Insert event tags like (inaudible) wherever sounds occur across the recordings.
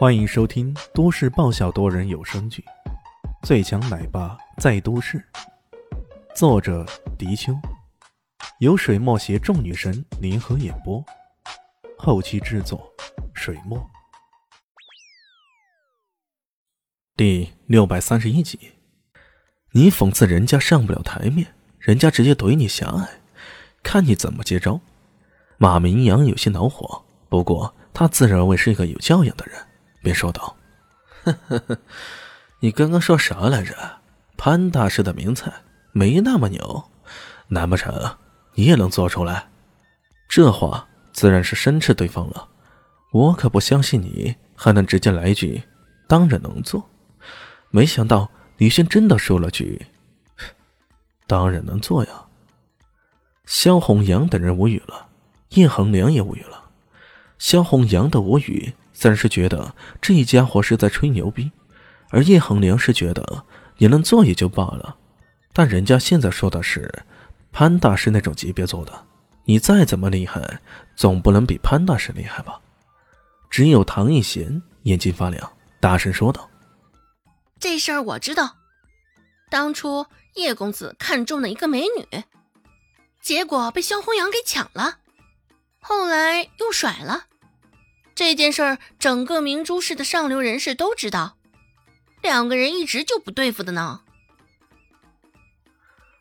欢迎收听都市爆笑多人有声剧《最强奶爸在都市》，作者：迪秋，由水墨携众女神联合演播，后期制作：水墨。第六百三十一集，你讽刺人家上不了台面，人家直接怼你狭隘，看你怎么接招。马明阳有些恼火，不过他自认为是一个有教养的人。便说道：“呵呵呵，你刚刚说啥来着？潘大师的名菜没那么牛，难不成你也能做出来？”这话自然是深斥对方了。我可不相信你还能直接来一句“当然能做”。没想到李轩真的说了句：“当然能做呀。”萧红阳等人无语了，叶恒良也无语了。萧红阳的无语。自然是觉得这家伙是在吹牛逼，而叶恒良是觉得你能做也就罢了，但人家现在说的是潘大师那种级别做的，你再怎么厉害，总不能比潘大师厉害吧？只有唐一贤眼睛发亮，大声说道：“这事儿我知道，当初叶公子看中了一个美女，结果被萧红阳给抢了，后来又甩了。”这件事儿，整个明珠市的上流人士都知道，两个人一直就不对付的呢。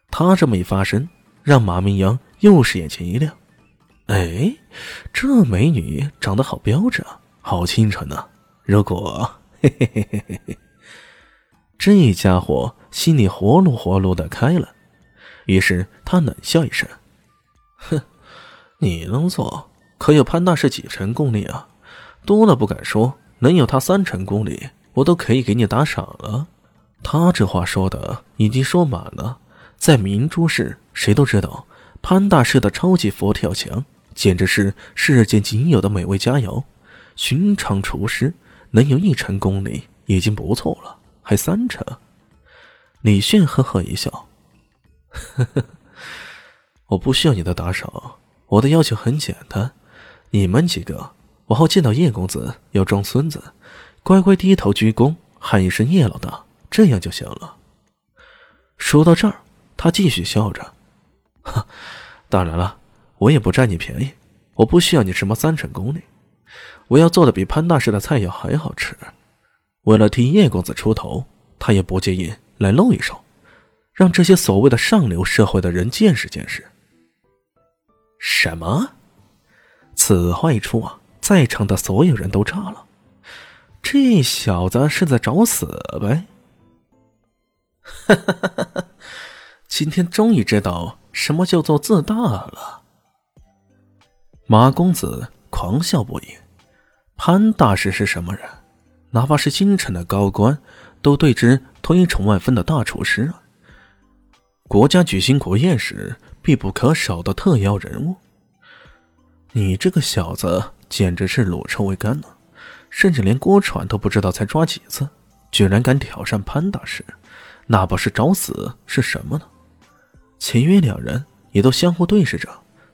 他这么一发声，让马明阳又是眼前一亮。哎，这美女长得好标致啊，好清纯呐！如果嘿嘿嘿嘿嘿嘿，这家伙心里活络活络的开了，于是他冷笑一声：“哼，你能做，可有潘大师几成功力啊？”多了不敢说，能有他三成功力，我都可以给你打赏了。他这话说的已经说满了，在明珠市，谁都知道潘大师的超级佛跳墙简直是世间仅有的美味佳肴。寻常厨师能有一成功力已经不错了，还三成？李炫呵呵一笑，呵呵，我不需要你的打赏，我的要求很简单，你们几个。往后见到叶公子要装孙子，乖乖低头鞠躬，喊一声叶老大，这样就行了。说到这儿，他继续笑着：“哈，(laughs) 当然了，我也不占你便宜，我不需要你什么三成功力，我要做的比潘大师的菜肴还好吃。为了替叶公子出头，他也不介意来露一手，让这些所谓的上流社会的人见识见识。”什么？此话一出啊！在场的所有人都炸了，这小子是在找死呗！哈哈哈哈哈！今天终于知道什么叫做自大了。马公子狂笑不已。潘大师是什么人？哪怕是京城的高官，都对之推崇万分的大厨师啊！国家举行国宴时必不可少的特邀人物。你这个小子！简直是裸臭未干呢，甚至连锅铲都不知道才抓几次，居然敢挑战潘大师，那不是找死是什么呢？秦约两人也都相互对视着，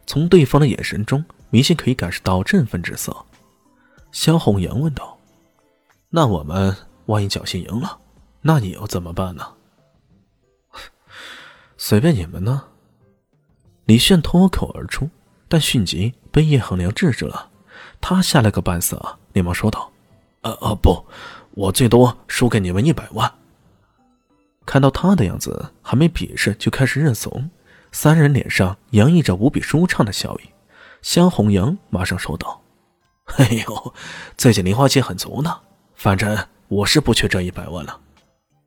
从对方的眼神中明显可以感受到振奋之色。萧红阳问道：“那我们万一侥幸赢了，那你又怎么办呢？” (laughs) 随便你们呢。李炫脱口而出，但迅即被叶恒良制止了。他吓了个半死，连忙说道：“呃呃，不，我最多输给你们一百万。”看到他的样子，还没比试就开始认怂，三人脸上洋溢着无比舒畅的笑意。肖红阳马上说道：“ (laughs) 哎呦，最近零花钱很足呢，反正我是不缺这一百万了。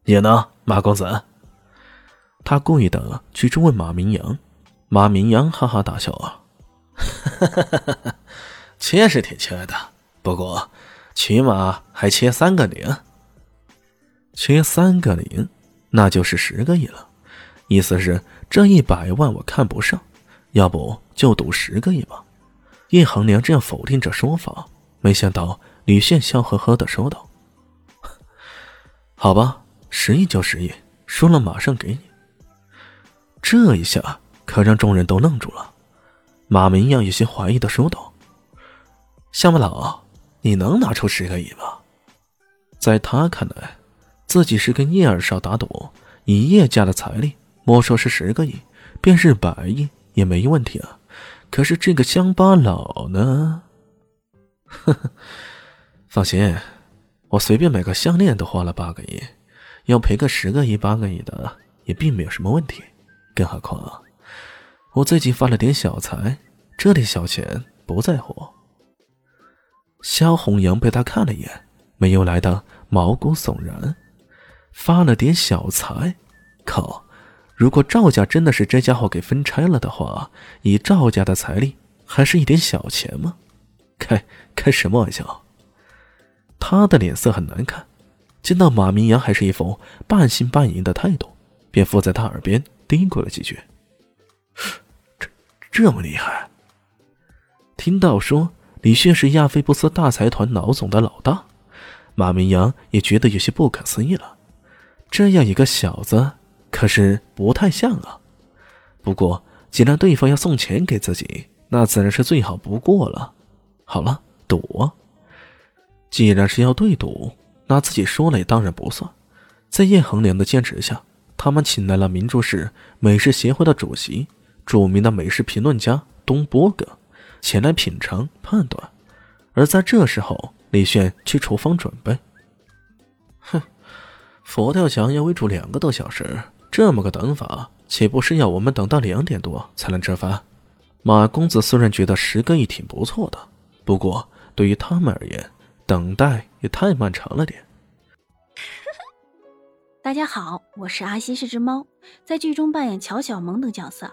你呢，马公子？”他故意的去追问马明阳，马明阳哈哈大笑啊，哈哈哈哈哈。切是挺切的，不过起码还切三个零。切三个零，那就是十个亿了。意思是这一百万我看不上，要不就赌十个亿吧。叶恒良这样否定这说法，没想到李炫笑呵呵的说道：“好吧，十亿就十亿，输了马上给你。”这一下可让众人都愣住了。马明耀有些怀疑的说道。乡巴佬，你能拿出十个亿吗？在他看来，自己是跟叶二少打赌，以叶家的财力，莫说是十个亿，便是百亿也没问题啊。可是这个乡巴佬呢？呵呵，放心，我随便买个项链都花了八个亿，要赔个十个亿、八个亿的也并没有什么问题。更何况，我最近发了点小财，这点小钱不在乎。萧红阳被他看了一眼，没有来的毛骨悚然。发了点小财，靠！如果赵家真的是这家伙给分拆了的话，以赵家的财力，还是一点小钱吗？开开什么玩笑！他的脸色很难看，见到马明阳还是一副半信半疑的态度，便附在他耳边嘀咕了几句：“这这么厉害！”听到说李炫是亚非布斯大财团老总的老大，马明阳也觉得有些不可思议了。这样一个小子，可是不太像啊。不过既然对方要送钱给自己，那自然是最好不过了。好了，赌！既然是要对赌，那自己说了也当然不算。在叶恒良的坚持下，他们请来了明珠市美食协会的主席、著名的美食评论家东波哥前来品尝判断。而在这时候，李炫去厨房准备。哼，佛跳墙要煨煮两个多小时，这么个等法，岂不是要我们等到两点多才能吃饭？马公子虽然觉得十个亿挺不错的。不过，对于他们而言，等待也太漫长了点。(laughs) 大家好，我是阿西，是只猫，在剧中扮演乔小萌等角色。